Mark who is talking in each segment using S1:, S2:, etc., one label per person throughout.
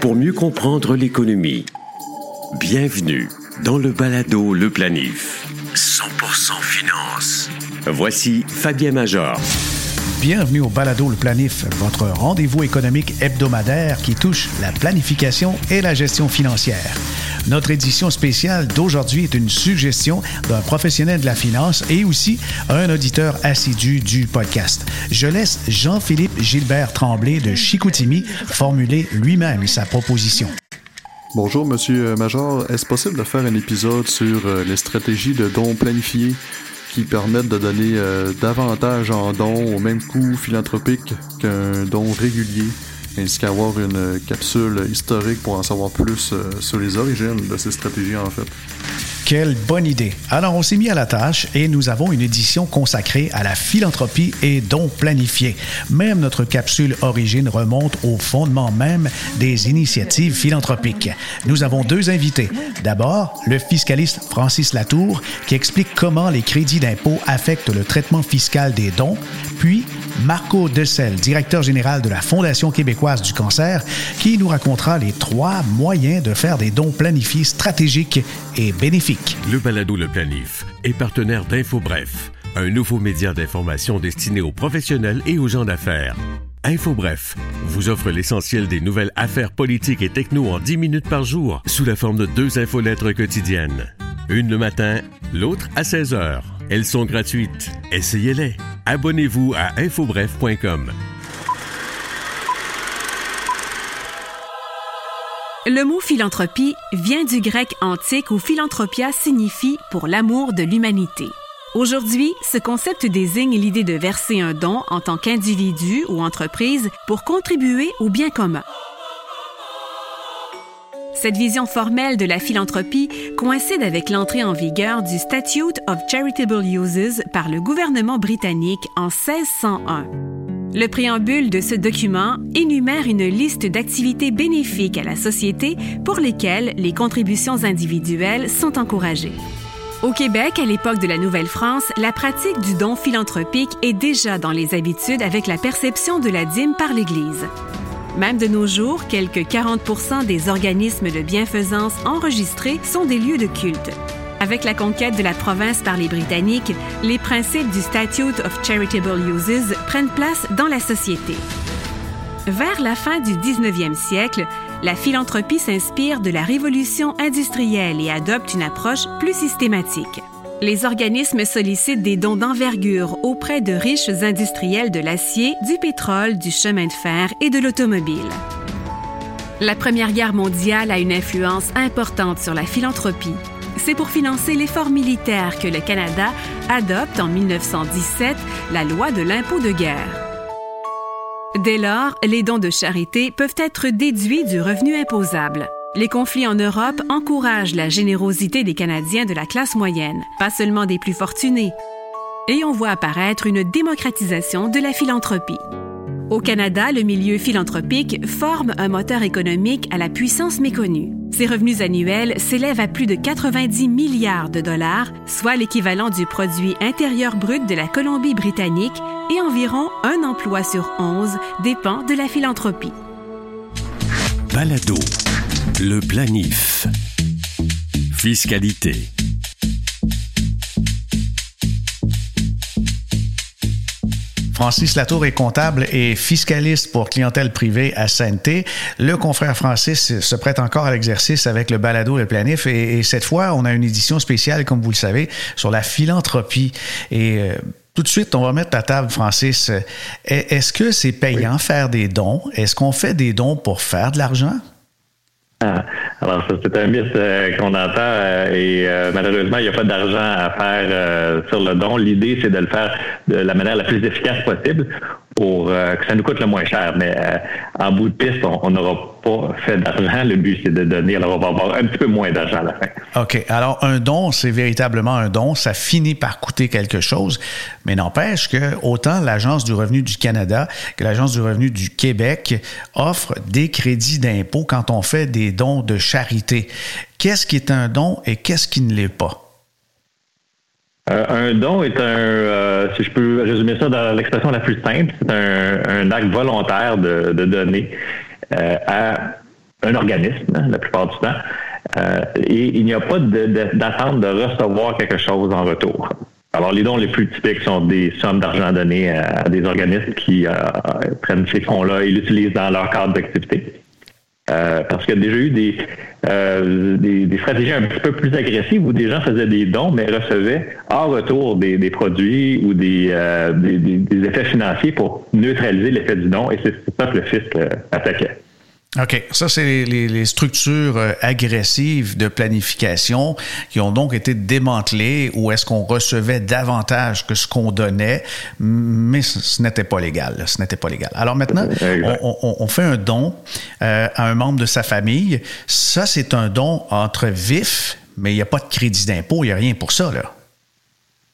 S1: Pour mieux comprendre l'économie, bienvenue dans le balado Le Planif. 100% finance. Voici Fabien Major.
S2: Bienvenue au Balado Le Planif, votre rendez-vous économique hebdomadaire qui touche la planification et la gestion financière. Notre édition spéciale d'aujourd'hui est une suggestion d'un professionnel de la finance et aussi un auditeur assidu du podcast. Je laisse Jean-Philippe Gilbert Tremblay de Chicoutimi formuler lui-même sa proposition.
S3: Bonjour, Monsieur Major. Est-ce possible de faire un épisode sur euh, les stratégies de dons planifiés qui permettent de donner euh, davantage en dons au même coût philanthropique qu'un don régulier, ainsi qu'avoir une capsule historique pour en savoir plus euh, sur les origines de ces stratégies en fait.
S2: Quelle bonne idée. Alors, on s'est mis à la tâche et nous avons une édition consacrée à la philanthropie et dons planifiés. Même notre capsule origine remonte au fondement même des initiatives philanthropiques. Nous avons deux invités. D'abord, le fiscaliste Francis Latour qui explique comment les crédits d'impôt affectent le traitement fiscal des dons, puis Marco Decel, directeur général de la Fondation québécoise du cancer, qui nous racontera les trois moyens de faire des dons planifiés stratégiques et bénéfiques.
S1: Le balado Le Planif est partenaire d'InfoBref, un nouveau média d'information destiné aux professionnels et aux gens d'affaires. InfoBref vous offre l'essentiel des nouvelles affaires politiques et techno en 10 minutes par jour sous la forme de deux infolettres quotidiennes. Une le matin, l'autre à 16 heures. Elles sont gratuites. Essayez-les. Abonnez-vous à infobref.com.
S4: Le mot philanthropie vient du grec antique où philanthropia signifie pour l'amour de l'humanité. Aujourd'hui, ce concept désigne l'idée de verser un don en tant qu'individu ou entreprise pour contribuer au bien commun. Cette vision formelle de la philanthropie coïncide avec l'entrée en vigueur du Statute of Charitable Uses par le gouvernement britannique en 1601. Le préambule de ce document énumère une liste d'activités bénéfiques à la société pour lesquelles les contributions individuelles sont encouragées. Au Québec, à l'époque de la Nouvelle-France, la pratique du don philanthropique est déjà dans les habitudes avec la perception de la dîme par l'Église. Même de nos jours, quelques 40 des organismes de bienfaisance enregistrés sont des lieux de culte. Avec la conquête de la province par les Britanniques, les principes du Statute of Charitable Uses prennent place dans la société. Vers la fin du 19e siècle, la philanthropie s'inspire de la révolution industrielle et adopte une approche plus systématique. Les organismes sollicitent des dons d'envergure auprès de riches industriels de l'acier, du pétrole, du chemin de fer et de l'automobile. La Première Guerre mondiale a une influence importante sur la philanthropie. C'est pour financer l'effort militaire que le Canada adopte en 1917 la loi de l'impôt de guerre. Dès lors, les dons de charité peuvent être déduits du revenu imposable. Les conflits en Europe encouragent la générosité des Canadiens de la classe moyenne, pas seulement des plus fortunés. Et on voit apparaître une démocratisation de la philanthropie. Au Canada, le milieu philanthropique forme un moteur économique à la puissance méconnue. Ses revenus annuels s'élèvent à plus de 90 milliards de dollars, soit l'équivalent du produit intérieur brut de la Colombie-Britannique, et environ un emploi sur 11 dépend de la philanthropie.
S1: Balado. Le planif. Fiscalité.
S2: Francis Latour est comptable et fiscaliste pour clientèle privée à Sainte. Le confrère Francis se prête encore à l'exercice avec le balado Le Planif et, cette fois, on a une édition spéciale, comme vous le savez, sur la philanthropie. Et euh, tout de suite, on va mettre à table, Francis. Est-ce que c'est payant faire des dons? Est-ce qu'on fait des dons pour faire de l'argent?
S5: Ah, alors, c'est un mythe euh, qu'on entend euh, et euh, malheureusement, il n'y a pas d'argent à faire sur le don. L'idée, c'est de le faire de la manière la plus efficace possible pour que ça nous coûte le moins cher. Mais en bout de piste, on n'aura pas fait d'argent. Le but, c'est de donner. Alors, on va avoir un petit peu moins d'argent à la fin.
S2: OK. Alors, un don, c'est véritablement un don. Ça finit par coûter quelque chose. Mais n'empêche que autant l'Agence du revenu du Canada que l'Agence du revenu du Québec offrent des crédits d'impôt quand on fait des dons de charité. Qu'est-ce qui est un don et qu'est-ce qui ne l'est pas?
S5: Euh, un don est un, euh, si je peux résumer ça dans l'expression la plus simple, c'est un, acte volontaire de, donner. à un organisme, hein, la plupart du temps. et il n'y a pas d'attente de, recevoir quelque chose en retour. Alors, les dons les plus typiques sont des sommes d'argent données à, des organismes qui prennent ces fonds-là et l'utilisent dans leur cadre d'activité. Euh, parce qu'il y a déjà eu euh, des, stratégies un petit peu plus agressives où des gens faisaient des dons, mais recevaient en retour des, produits ou euh, des, des, effets financiers pour neutraliser l'effet du don. Et c'est ça que le fisc attaquait.
S2: OK. Ça, c'est les, structures euh, agressives de planification qui ont donc été démantelées ou est-ce qu'on recevait davantage que ce qu'on donnait, mais ce, n'était pas légal. Ce n'était pas légal. Alors maintenant, on, fait un don euh, à un membre de sa famille. Ça, c'est un don entre vifs, mais il n'y a pas de crédit d'impôt, il n'y a rien pour ça, là.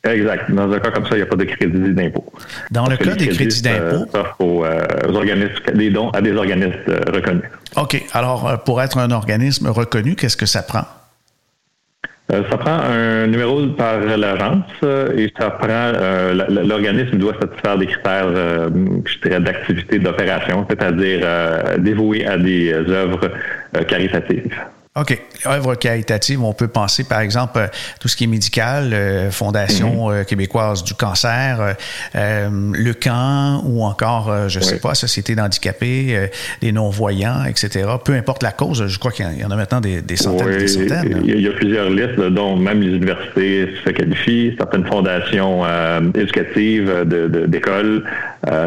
S5: Exact. Dans un cas comme ça, il n'y a pas de crédit d'impôt.
S2: Dans le cas des crédits d'impôt?
S5: Euh, aux, organismes, des dons à des organismes euh, reconnus.
S2: OK. Alors, euh, pour être un organisme reconnu, qu'est-ce que ça prend?
S5: ça prend un numéro par l'agence et ça prend l'organisme doit satisfaire des critères, je dirais, d'activité d'opération, c'est-à-dire dévoué à des œuvres caritatives.
S2: OK. Œuvre caritative, on peut penser, par exemple, euh, tout ce qui est médical, euh, Fondation mhm. euh, québécoise du cancer, le camp ou encore, je ne sais pas, Société d'handicapés, les non-voyants, etc. Peu importe la cause, je crois qu'il y en a maintenant des, centaines des centaines.
S5: Il y a plusieurs listes, dont même les universités se qualifient, certaines fondations éducatives d'écoles.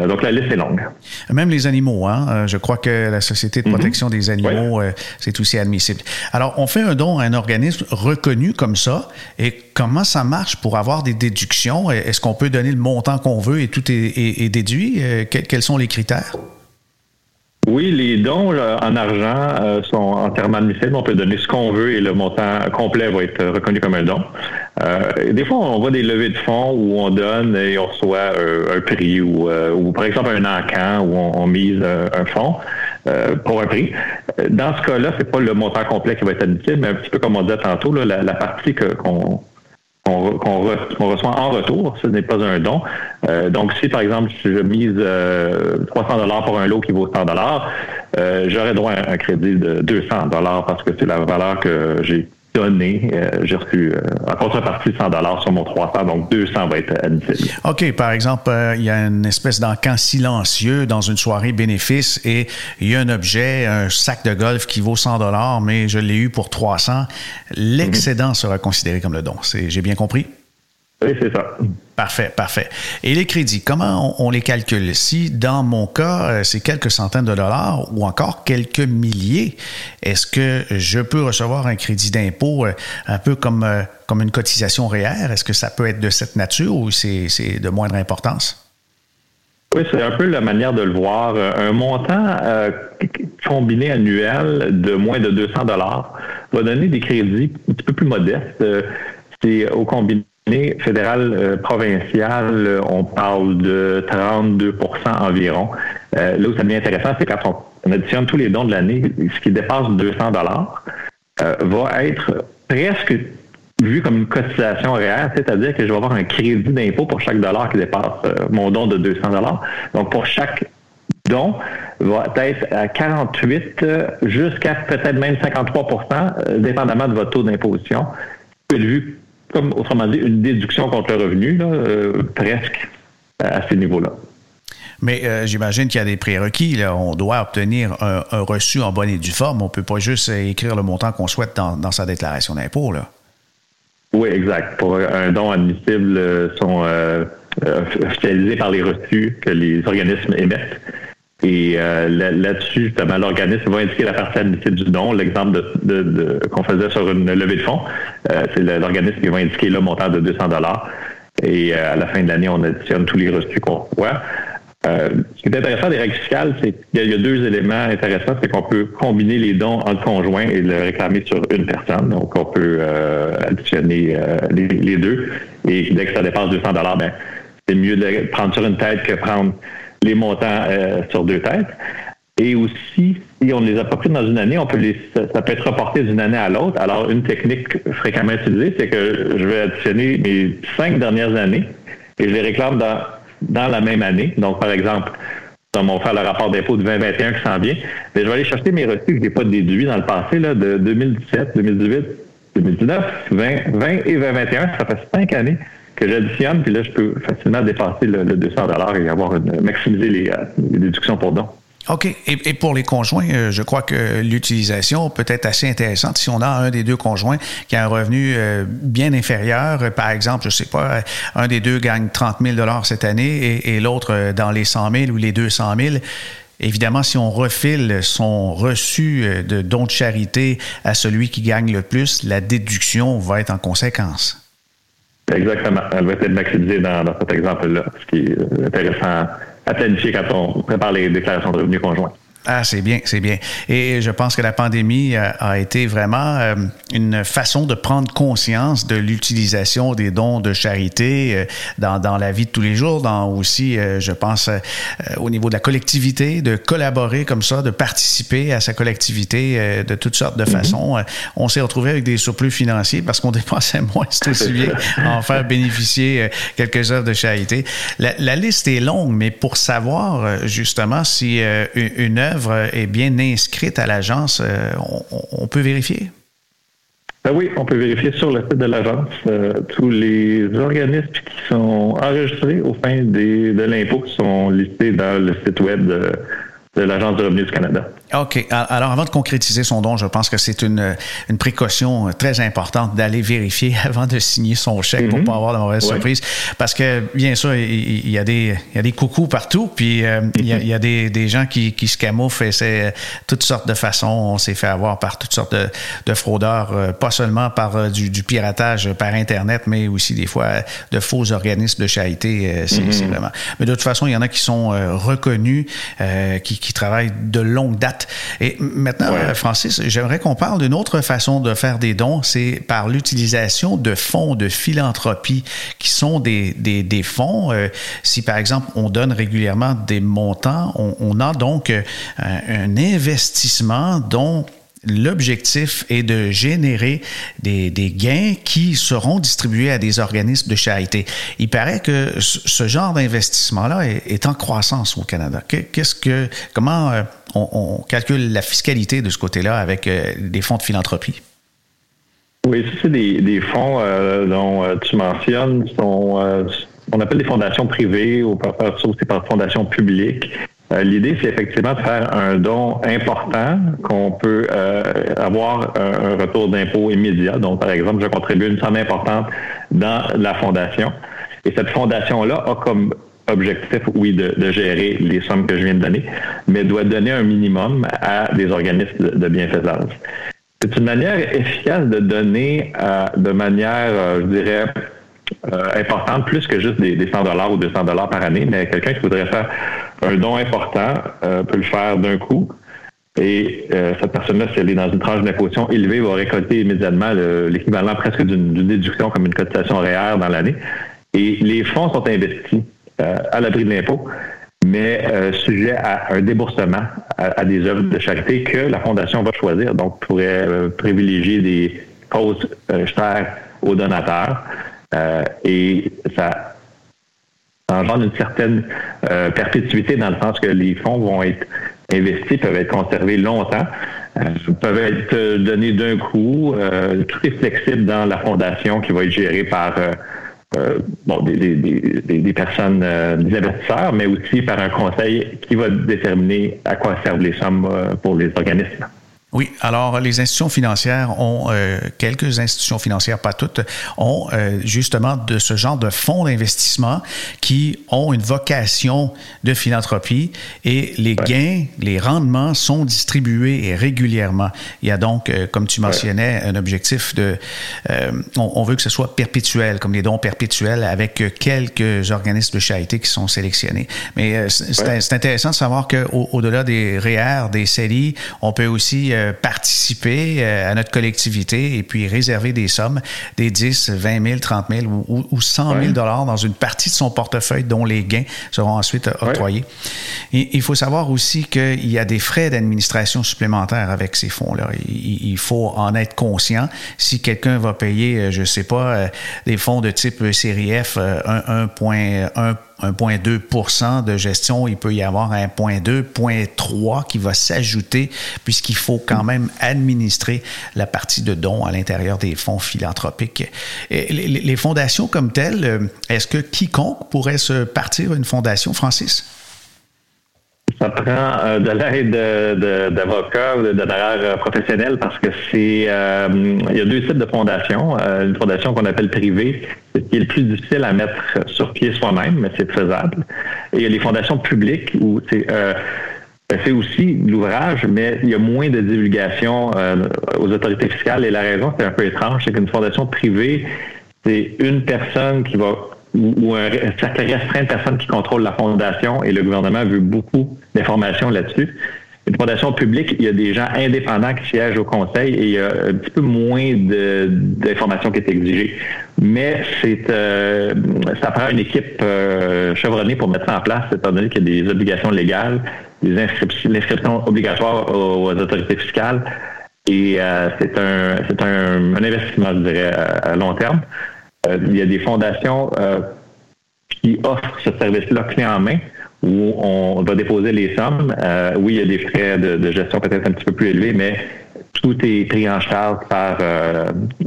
S5: Donc, la liste est longue.
S2: Même les animaux, hein? Je crois que la Société de mhm. protection des animaux, c'est aussi admissible. Alors, on fait un don à un organisme reconnu comme ça. Et comment ça marche pour avoir des déductions? Est-ce qu'on peut donner le montant qu'on veut et tout est, déduit? Euh, quels sont les critères?
S5: Oui, les dons en argent euh, sont entièrement admissibles. On peut donner ce qu'on veut et le montant complet va être reconnu comme un don. Euh, des fois, on voit des levées de fonds où on donne et on reçoit un prix ou, par exemple un encan où on, mise un fonds. Euh, pour un prix. Dans ce cas-là, c'est pas le montant complet qui va être admissible, mais un petit peu comme on disait tantôt, la, partie qu'on reçoit en retour, ce n'est pas un don. Euh, donc, si par exemple, je mise 300 euh, dollars pour un lot qui vaut 100 dollars, j'aurais droit à un crédit de 200 dollars parce que c'est la valeur que j'ai donné. Euh, j'ai reçu euh, en contrepartie 100 dollars sur mon 300, donc 200 va être admissible.
S2: OK. Par exemple, euh, il y a une espèce d'encan silencieux dans une soirée bénéfice et il y a un objet, un sac de golf qui vaut 100 dollars, mais je l'ai eu pour 300. L'excédent sera considéré comme le don. J'ai bien compris?
S5: Oui, c'est ça.
S2: Parfait, parfait. Et les crédits, comment on, les calcule? Si, dans mon cas, euh, c'est quelques centaines de dollars ou encore quelques milliers, est-ce que je peux recevoir un crédit d'impôt euh, un peu comme, euh, comme une cotisation réelle? Est-ce que ça peut être de cette nature ou c'est de moindre importance?
S5: Oui, c'est un peu la manière de le voir. Un montant combiné annuel de moins de 200 dollars va donner des crédits un petit peu plus modestes. c'est au combiné fédéral euh, provincial, euh, on parle de 32% environ. Euh, là où ça devient intéressant, c'est quand on, additionne tous les dons de l'année, ce qui dépasse 200 dollars va être presque vu comme une cotisation réelle, c'est-à-dire que je vais avoir un crédit d'impôt pour chaque dollar qui dépasse mon don de 200 dollars. Donc pour chaque don va être à 48 jusqu'à peut-être même 53% dépendamment de votre taux d'imposition. Vu comme autrement dit, une déduction contre le revenu, euh, presque à ces niveaux-là.
S2: Mais euh, j'imagine qu'il y a des prérequis. On doit obtenir un, reçu en bonne et due forme. On ne peut pas juste écrire le montant qu'on souhaite dans, sa déclaration d'impôt.
S5: Oui, exact. Pour un don admissible, euh, sont officialisés par les reçus que les organismes émettent. Et euh, là-dessus, justement, l'organisme va indiquer la admissible du don. L'exemple de, qu'on faisait sur une levée de fonds, euh, c'est l'organisme qui va indiquer le montant de 200 dollars. Et euh, à la fin de l'année, on additionne tous les reçus qu'on voit. ce qui est intéressant des règles fiscales, c'est qu'il y, a deux éléments intéressants. C'est qu'on peut combiner les dons entre conjoints et le réclamer sur une personne. Donc, on peut additionner les, deux. Et dès que ça dépasse 200 dollars, ben, c'est mieux de prendre sur une tête que prendre les montants euh, sur deux têtes. Et aussi, si on ne les a pas pris dans une année, on peut les, ça, peut être reporté d'une année à l'autre. Alors, une technique fréquemment utilisée, c'est que je vais additionner mes cinq dernières années et je les réclame dans, dans la même année. Donc, par exemple, on va faire le rapport d'impôt de 2021 qui s'en vient. Mais je vais aller chercher mes reçus que je n'ai pas déduits dans le passé, là, de 2017, 2018, 2019, 2020 et 2021. Ça fait cinq années que j'additionne, puis là, je peux facilement dépasser le, 200 et avoir une, maximiser les, les déductions pour dons.
S2: OK. Et, pour les conjoints, euh, je crois que l'utilisation peut être assez intéressante si on a un des deux conjoints qui a un revenu euh, bien inférieur. Par exemple, je sais pas, un des deux gagne 30 000 cette année et, l'autre euh, dans les 100 000 ou les 200 000. Évidemment, si on refile son reçu de don de charité à celui qui gagne le plus, la déduction va être en conséquence.
S5: Exactement. Elle va être maximisée dans, cet exemple-là, ce qui est intéressant à planifier quand on prépare les déclarations de revenus conjoints.
S2: Ah, c'est bien, c'est bien. Et je pense que la pandémie a, été vraiment euh, une façon de prendre conscience de l'utilisation des dons de charité euh, dans, dans, la vie de tous les jours, dans aussi, euh, je pense, au niveau de la collectivité, de collaborer comme ça, de participer à sa collectivité de toutes sortes de mm-hmm. façons. On s'est retrouvé avec des surplus financiers parce qu'on dépensait moins, c'est aussi bien en faire bénéficier quelques heures de charité. La, la, liste est longue, mais pour savoir justement si une œuvre est bien inscrite à l'agence, euh, on, peut vérifier?
S5: Ben oui, on peut vérifier sur le site de l'agence euh, tous les organismes qui sont enregistrés au fin de l'impôt sont listés dans le site web de, de l'Agence de revenus du Canada.
S2: OK. Alors, avant de concrétiser son don, je pense que c'est une, une précaution très importante d'aller vérifier avant de signer son chèque pour ne mhm. pas avoir de mauvaises surprises. Parce que, bien sûr, il, y a des, il y a des coucous partout, puis euh, il, y a, il, y a, des, des gens qui, qui se camouflent et c'est toutes sortes de façons. On s'est fait avoir par toutes sortes de, de fraudeurs, euh, pas seulement par euh, du, du, piratage par Internet, mais aussi des fois de faux organismes de charité. C'est mhm. vraiment. Mais de toute façon, il y en a qui sont reconnus, qui, qui travaillent de longue date et maintenant, Francis, j'aimerais qu'on parle d'une autre façon de faire des dons, c'est par l'utilisation de fonds de philanthropie qui sont des, des, des fonds. Euh, si par exemple on donne régulièrement des montants, on, on a donc euh, un investissement dont L'objectif est de générer des, gains qui seront distribués à des organismes de charité. Il paraît que ce genre d'investissement-là est, en croissance au Canada. Qu'est-ce que, comment euh, on, calcule la fiscalité de ce côté-là avec euh, des fonds de philanthropie?
S5: Oui, c'est des, fonds euh, dont tu mentionnes sont, on appelle des fondations privées ou par, aussi par fondations publiques euh, l'idée, c'est effectivement de faire un don important qu'on peut euh, avoir un, retour d'impôt immédiat. Donc, par exemple, je contribue une somme importante dans la fondation. Et cette fondation-là a comme objectif, oui, de, gérer les sommes que je viens de donner, mais doit donner un minimum à des organismes de, bienfaisance. C'est une manière efficace de donner euh, de manière, je dirais, importante, plus que juste des, des 100 dollars ou 200 dollars par année, mais quelqu'un qui voudrait faire un don important euh, peut le faire d'un coup. Et euh, cette personne-là, si elle est dans une tranche d'imposition élevée, va récolter immédiatement l'équivalent presque d'une déduction comme une cotisation horaire dans l'année. Et les fonds sont investis euh, à l'abri de l'impôt, mais sujet à un déboursement à, des œuvres de charité que la Fondation va choisir. Donc, pourrait privilégier des causes chères aux donateurs. Et ça engendre une certaine euh, perpétuité dans le sens que les fonds vont être investis, peuvent être conservés longtemps, euh, peuvent être donnés d'un coup. Euh, tout est flexible dans la fondation qui va être gérée par bon, des personnes, des investisseurs, mais aussi par un conseil qui va déterminer à quoi servent les sommes pour les organismes.
S2: Oui, alors les institutions financières ont, euh, quelques institutions financières, pas toutes, ont euh, justement de ce genre de fonds d'investissement qui ont une vocation de philanthropie et les gains, les rendements sont distribués régulièrement. Il y a donc, euh, comme tu mentionnais, un objectif de, on, veut que ce soit perpétuel, comme les dons perpétuels avec quelques organismes de charité qui sont sélectionnés. Mais c'est intéressant de savoir qu'au-delà des REER, des CELI, on peut aussi euh, participer euh, à notre collectivité et puis réserver des sommes, des 10, 20 000, 30 000 ou, ou 100 000 dollars dans une partie de son portefeuille dont les gains seront ensuite octroyés. il faut savoir aussi qu'il y a des frais d'administration supplémentaires avec ces fonds-là. Il, faut en être conscient. Si quelqu'un va payer, euh, je ne sais pas, des fonds de type série F 1.1 1,2% de gestion, il peut y avoir 1,2, 0,3 qui va s'ajouter puisqu'il faut quand même administrer la partie de dons à l'intérieur des fonds philanthropiques. les fondations comme telles, est-ce que quiconque pourrait se partir une fondation, Francis?
S5: Ça prend euh, de l'aide d'avocats ou de, de, professionnels parce que c'est euh, il y a deux types de fondations. Euh, une fondation qu'on appelle privée, qui est le plus difficile à mettre sur pied soi-même, mais c'est faisable. Et il y a les fondations publiques où c'est ben, c'est aussi l'ouvrage, mais il y a moins de divulgation aux autorités fiscales. Et la raison, c'est un peu étrange, c'est qu'une fondation privée, c'est une personne qui va ou, un cercle restreint de personnes qui contrôlent la fondation et le gouvernement veut beaucoup d'informations là-dessus. Une fondation publique, il y a des gens indépendants qui siègent au conseil et il y a un petit peu moins d'informations qui est exigée. Mais c'est euh, ça prend une équipe euh, chevronnée pour mettre ça en place, étant donné qu'il y a des obligations légales, des inscriptions, l'inscription obligatoire aux, autorités fiscales. Et euh, c'est un, un, un, investissement, je dirais, à long terme. Euh, il y a des fondations euh, qui offrent ce service-là clé en main où on va déposer les sommes. Euh, oui, il y a des frais de, gestion peut-être un petit peu plus élevés, mais tout est pris en charge par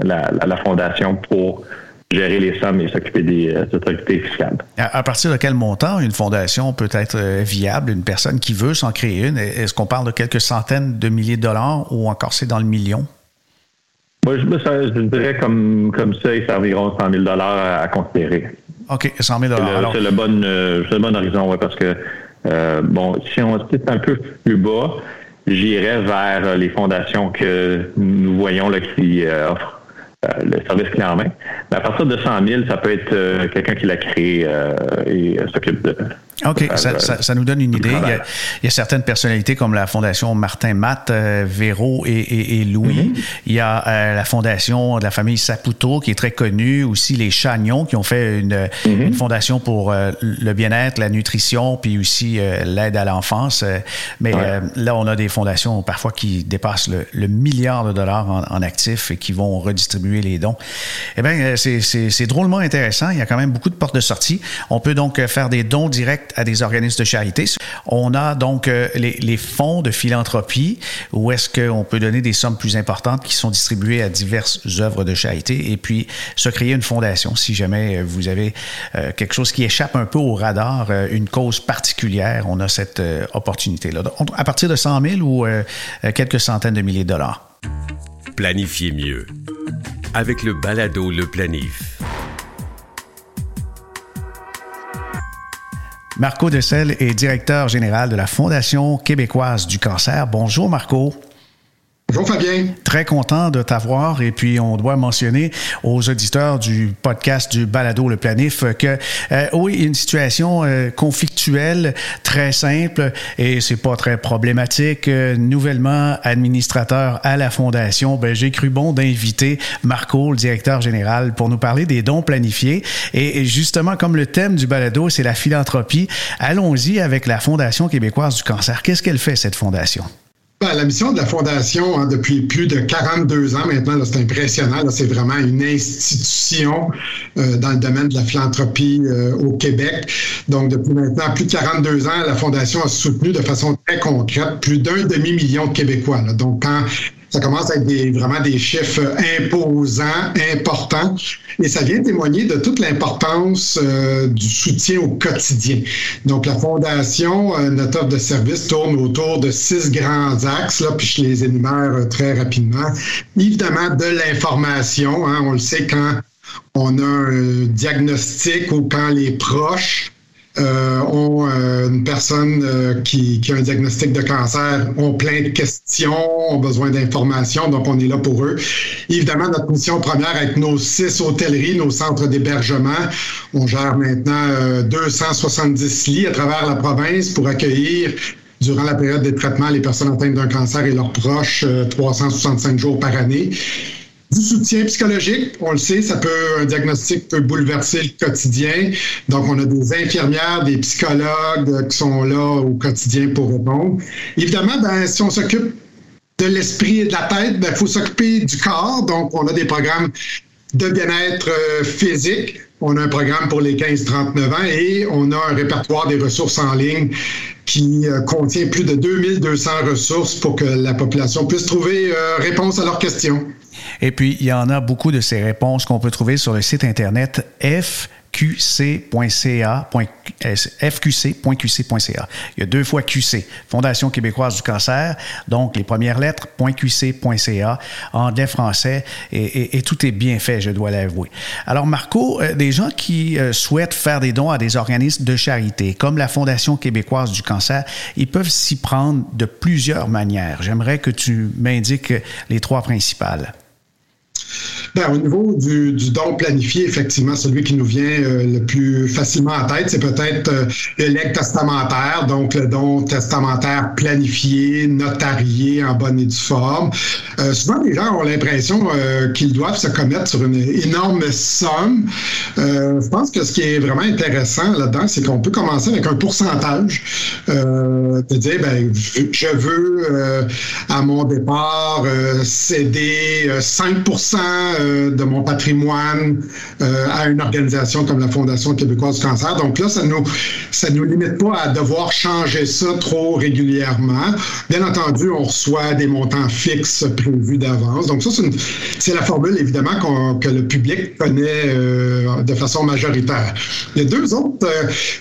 S5: la, fondation pour gérer les sommes et s'occuper des autorités fiscales.
S2: À, partir de quel montant une fondation peut être viable, une personne qui veut s'en créer une? Est-ce qu'on parle de quelques centaines de milliers de dollars ou encore c'est dans le million?
S5: Moi, je, je dirais comme, comme ça, c'est environ 100 000 à, considérer.
S2: OK, 100 000
S5: C'est le, bon, euh, le bon horizon, oui, parce que, euh, bon, si on est un peu plus bas, j'irais vers les fondations que nous voyons là, qui euh, offrent le service clé en main. Mais à partir de 100 000, ça peut être quelqu'un qui l'a créé et s'occupe de,
S2: OK, ça, ça, ça, nous donne une idée. Il y, a, il y, a, certaines personnalités comme la Fondation Martin Matt, euh, Véro et, et, et Louis. Mm-hmm. Il y a euh, la Fondation de la famille Saputo qui est très connue. Aussi les Chagnons qui ont fait une, une fondation pour euh, le bien-être, la nutrition, puis aussi l'aide à l'enfance. mais là, on a des fondations parfois qui dépassent le, le milliard de dollars en, en, actifs et qui vont redistribuer les dons. Eh bien, c'est drôlement intéressant. Il y a quand même beaucoup de portes de sortie. On peut donc faire des dons directs à des organismes de charité. On a donc euh, les, fonds de philanthropie où est-ce qu'on peut donner des sommes plus importantes qui sont distribuées à diverses œuvres de charité et puis se créer une fondation si jamais euh, vous avez euh, quelque chose qui échappe un peu au radar, une cause particulière, on a cette opportunité-là. À partir de 100 000 ou quelques centaines de milliers de dollars.
S1: Planifiez mieux avec le balado Le Planif.
S2: Marco Dessel est directeur général de la Fondation québécoise du cancer. Bonjour Marco.
S6: Bonjour Fabien.
S2: Très content de t'avoir et puis on doit mentionner aux auditeurs du podcast du Balado Le Planif que euh, oui, une situation euh, conflictuelle très simple et c'est pas très problématique. Euh, nouvellement administrateur à la fondation, ben, j'ai cru bon d'inviter Marco, le directeur général, pour nous parler des dons planifiés et justement comme le thème du Balado, c'est la philanthropie, allons-y avec la Fondation québécoise du cancer. Qu'est-ce qu'elle fait cette fondation?
S6: Ben, la mission de la Fondation, hein, depuis plus de 42 ans maintenant, c'est impressionnant, c'est vraiment une institution euh, dans le domaine de la philanthropie euh, au Québec. Donc, depuis maintenant plus de 42 ans, la Fondation a soutenu de façon très concrète plus d'un demi-million de Québécois. Donc, quand ça commence à être des, vraiment des chiffres imposants, importants, et ça vient témoigner de toute l'importance euh, du soutien au quotidien. Donc, la Fondation, euh, notre offre de service tourne autour de six grands axes, là, puis je les énumère euh, très rapidement. Évidemment, de l'information, hein, on le sait quand on a un diagnostic ou quand les proches ont euh, une personne euh, qui, qui, a un diagnostic de cancer, ont plein de questions, ont besoin d'informations, donc on est là pour eux. Évidemment, notre mission première avec nos six hôtelleries, nos centres d'hébergement, on gère maintenant 270 lits à travers la province pour accueillir durant la période des traitements les personnes atteintes d'un cancer et leurs proches 365 jours par année du soutien psychologique. On le sait, ça peut, un diagnostic peut bouleverser le quotidien. Donc, on a des infirmières, des psychologues qui sont là au quotidien pour répondre. Évidemment, ben, si on s'occupe de l'esprit et de la tête, il ben, faut s'occuper du corps. Donc, on a des programmes de bien-être euh, physique, on a un programme pour les 15-39 ans et on a un répertoire des ressources en ligne qui euh, contient plus de 2200 ressources pour que la population puisse trouver euh, réponse à leurs questions.
S2: Et puis, il y en a beaucoup de ces réponses qu'on peut trouver sur le site Internet F. fqc.qc.ca. Il y a deux fois QC, Fondation québécoise du cancer, donc les premières lettres, .qc.ca, anglais, français, et, tout est bien fait, je dois l'avouer. Alors, Marco, euh, des gens qui euh, souhaitent faire des dons à des organismes de charité, comme la Fondation québécoise du cancer, ils peuvent s'y prendre de plusieurs manières. J'aimerais que tu m'indiques les trois principales.
S6: Ben, au niveau du, don planifié, effectivement, celui qui nous vient euh, le plus facilement en tête, c'est peut-être euh, le legs testamentaire, donc le don testamentaire planifié, notarié en bonne et due forme. Euh, souvent, les gens ont l'impression qu'ils doivent se commettre sur une énorme somme. je pense que ce qui est vraiment intéressant là-dedans, c'est qu'on peut commencer avec un pourcentage, de dire, ben, je veux à mon départ céder 5 euh, de mon patrimoine euh, à une organisation comme la Fondation québécoise du cancer. Donc là, ça nous ça nous limite pas à devoir changer ça trop régulièrement. Bien entendu, on reçoit des montants fixes prévus d'avance. Donc ça, c'est la formule évidemment que le public connaît euh, de façon majoritaire. Il y a deux autres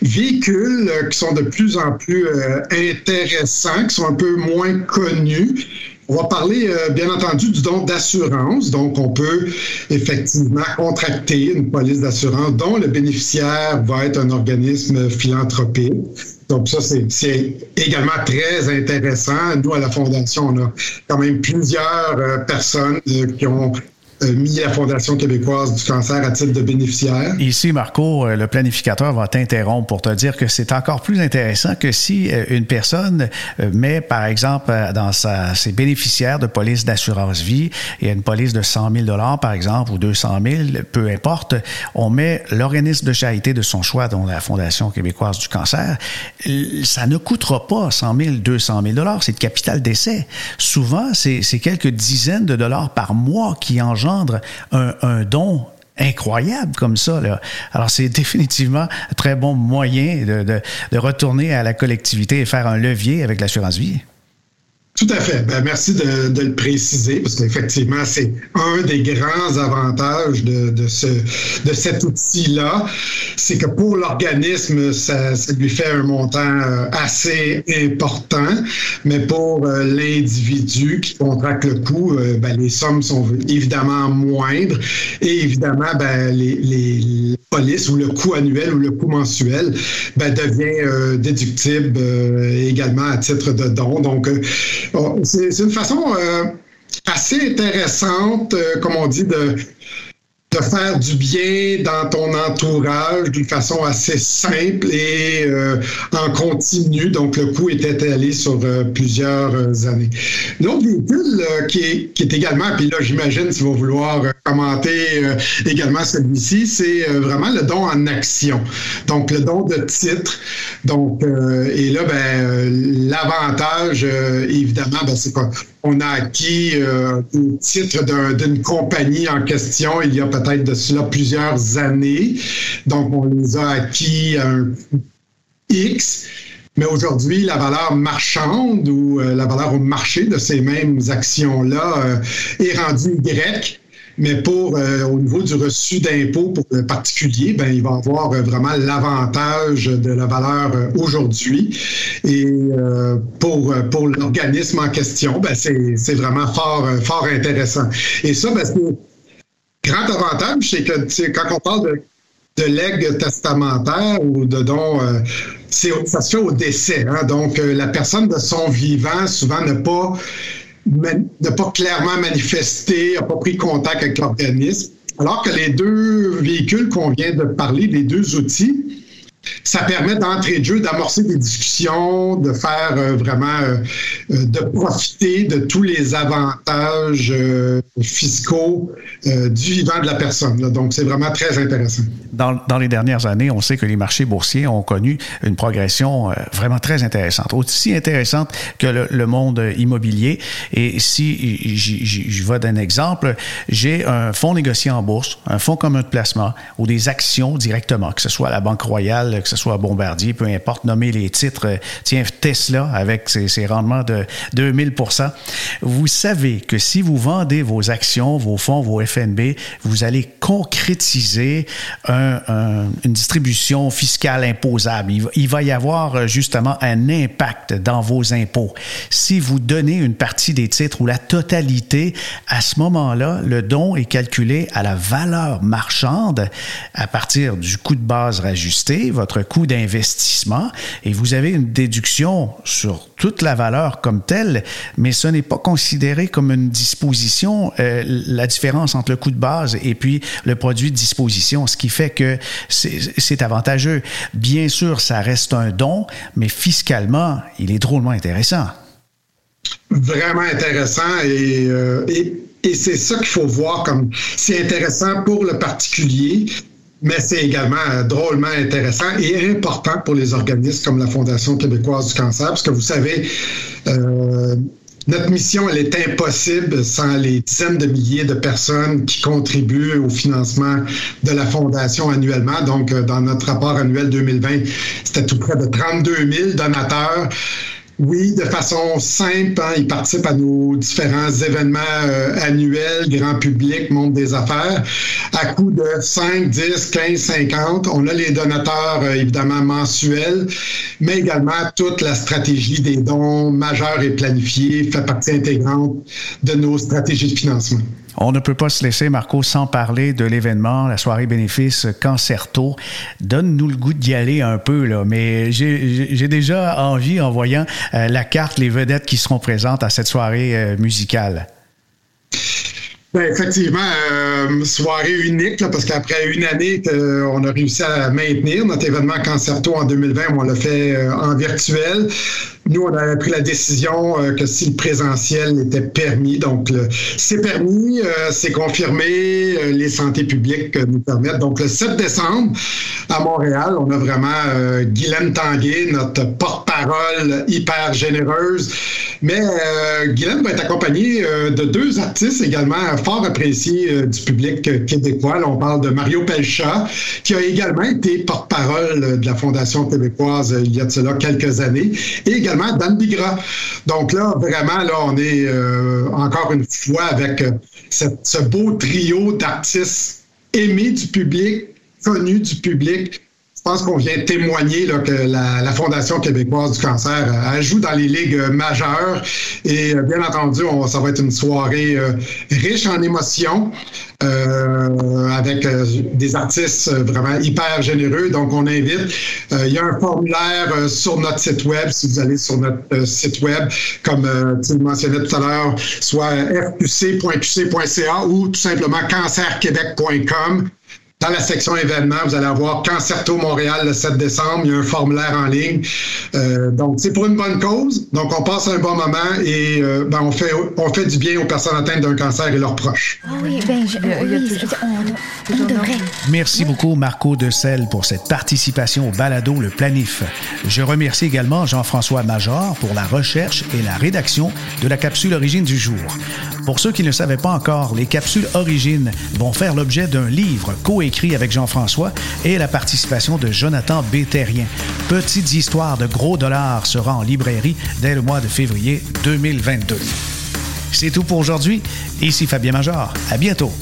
S6: véhicules qui sont de plus en plus intéressants, qui sont un peu moins connus on va parler, euh, bien entendu, du don d'assurance. Donc, on peut effectivement contracter une police d'assurance dont le bénéficiaire va être un organisme philanthropique. Donc, ça, c'est également très intéressant. Nous, à la Fondation, on a quand même plusieurs euh, personnes euh, qui ont mis la Fondation québécoise du cancer à titre de bénéficiaire.
S2: Ici, Marco, euh, le planificateur va t'interrompre pour te dire que c'est encore plus intéressant que si euh, une personne met, par exemple, dans sa, ses bénéficiaires de police d'assurance vie, il y a une police de 100 000 par exemple, ou 200 000, peu importe, on met l'organisme de charité de son choix, dont la Fondation québécoise du cancer, ça ne coûtera pas 100 000, 200 000 c'est de capital d'essai. Souvent, c'est quelques dizaines de dollars par mois qui engendrent un, don incroyable comme ça. Alors, c'est définitivement un très bon moyen de, retourner à la collectivité et faire un levier avec l'assurance vie.
S6: Tout à fait. Ben, merci de, le préciser, parce qu'effectivement, c'est un des grands avantages de, ce, de cet outil-là. C'est que pour l'organisme, ça, lui fait un montant euh, assez important, mais pour euh, l'individu qui contracte le coût, euh, ben, les sommes sont évidemment moindres et évidemment, ben, les, les polices ou le coût annuel ou le coût mensuel ben, devient déductible également à titre de don. Donc, c'est une façon euh, assez intéressante, euh, comme on dit, de, de faire du bien dans ton entourage d'une façon assez simple et euh, en continu. Donc, le coût est étalé sur euh, plusieurs euh, années. L'autre véhicule qui, est, également, puis là, j'imagine, si vous vouloir commenter également celui-ci, c'est vraiment le don en action. Donc, le don de titre. Donc, et là, ben, l'avantage, évidemment, ben, c'est quoi? on a acquis au titre d'une compagnie en question il y a peut-être de cela plusieurs années. Donc, on les a acquis à un X. Mais aujourd'hui, la valeur marchande ou euh, la valeur au marché de ces mêmes actions-là euh, est rendue Y. Mais pour euh, au niveau du reçu d'impôt pour le particulier, ben, il va avoir vraiment l'avantage de la valeur aujourd'hui. Et pour, pour l'organisme en question, ben, c'est vraiment fort, fort intéressant. Et ça, parce que grand avantage, c'est que quand on parle de de legs testamentaire ou de don, ça se fait au décès. Hein. Donc, la personne de son vivant, souvent, pas n'a pas clairement manifesté, n'a pas pris contact avec l'organisme. Alors que les deux véhicules qu'on vient de parler, les deux outils, ça permet d'entrer de jeu, d'amorcer des discussions, de faire euh, vraiment, euh, euh, de profiter de tous les avantages fiscaux du vivant de la personne. Donc, c'est vraiment très intéressant.
S2: Dans, dans, les dernières années, on sait que les marchés boursiers ont connu une progression vraiment très intéressante, aussi intéressante que le, le monde immobilier. Et si je vais d'un exemple, j'ai un fonds négocié en bourse, un fonds commun de placement ou des actions directement, que ce soit à la Banque Royale, que ce soit Bombardier, peu importe, nommer les titres, euh, tiens, Tesla avec ses, rendements de 2000 vous savez que si vous vendez vos actions, vos fonds, vos FNB, vous allez concrétiser une distribution fiscale imposable. Il va, y avoir euh, justement un impact dans vos impôts. Si vous donnez une partie des titres ou la totalité, à ce moment-là, le don est calculé à la valeur marchande à partir du coût de base rajusté, votre coût d'investissement et vous avez une déduction sur toute la valeur comme telle, mais ce n'est pas considéré comme une disposition, euh, la différence entre le coût de base et puis le produit de disposition, ce qui fait que c'est avantageux. Bien sûr, ça reste un don, mais fiscalement, il est drôlement intéressant.
S6: Vraiment intéressant et, euh, et c'est ça qu'il faut voir comme c'est intéressant pour le particulier, mais c'est également euh, drôlement intéressant et important pour les organismes comme la Fondation québécoise du cancer, parce que vous savez, euh, notre mission, elle est impossible sans les dizaines de milliers de personnes qui contribuent au financement de la Fondation annuellement. Donc, euh, dans notre rapport annuel 2020, c'était tout près de 32 000 donateurs. Oui, de façon simple, hein, ils participent à nos différents événements euh, annuels, grand public, monde des affaires, à coût de 5, 10, 15, 50. On a les donateurs euh, évidemment mensuels, mais également toute la stratégie des dons majeurs et planifiés fait partie intégrante de nos stratégies de financement.
S2: On ne peut pas se laisser, Marco, sans parler de l'événement, la soirée bénéfice Cancerto. Donne-nous le goût d'y aller un peu, là. Mais j'ai déjà envie, en voyant euh, la carte, les vedettes qui seront présentes à cette soirée euh, musicale.
S6: Ben, effectivement, euh, soirée unique, parce qu'après une année qu'on a réussi à maintenir notre événement Cancerto en 2020, on l'a fait en virtuel. Nous, on a pris la décision euh, que si le présentiel était permis, donc c'est permis, euh, c'est confirmé, euh, les santé publiques nous permettent. Donc le 7 décembre, à Montréal, on a vraiment Guylaine Tanguay, notre porte-parole hyper généreuse. Mais Guylaine va être accompagnée de deux artistes également fort appréciés du public québécois. Là, on parle de Mario Pelcha, qui a également été porte-parole de la Fondation québécoise il y a de cela quelques années, et également Dan Bigra. Donc là, vraiment, là, on est euh, encore une fois avec euh, ce beau trio d'artistes aimés du public, connus du public, je pense qu'on vient témoigner là, que la, Fondation québécoise du cancer euh, joue dans les ligues euh, majeures. Et euh, bien entendu, on, ça va être une soirée riche en émotions avec des artistes vraiment hyper généreux. Donc, on invite. il y a un formulaire sur notre site web, si vous allez sur notre site web, comme tu le mentionnais tout à l'heure, soit fqc.qc.ca ou tout simplement cancerquebec.com. Dans la section événements, vous allez avoir Cancerto Montréal le 7 décembre. Il y a un formulaire en ligne. Euh, donc, c'est pour une bonne cause. Donc, on passe un bon moment et euh, ben, on, fait, on fait du bien aux personnes atteintes d'un cancer et leurs proches.
S7: Ah oui, ben, oui, on, devrait.
S2: Merci beaucoup, Marco de Selle, pour cette participation au balado Le Planif. Je remercie également Jean-François Major pour la recherche et la rédaction de la capsule Origine du jour. Pour ceux qui ne savaient pas encore, les capsules Origine vont faire l'objet d'un livre coécrit avec Jean-François et la participation de Jonathan Bétérien. Petites histoires de gros dollars sera en librairie dès le mois de février 2022. C'est tout pour aujourd'hui. Ici Fabien Major. À bientôt.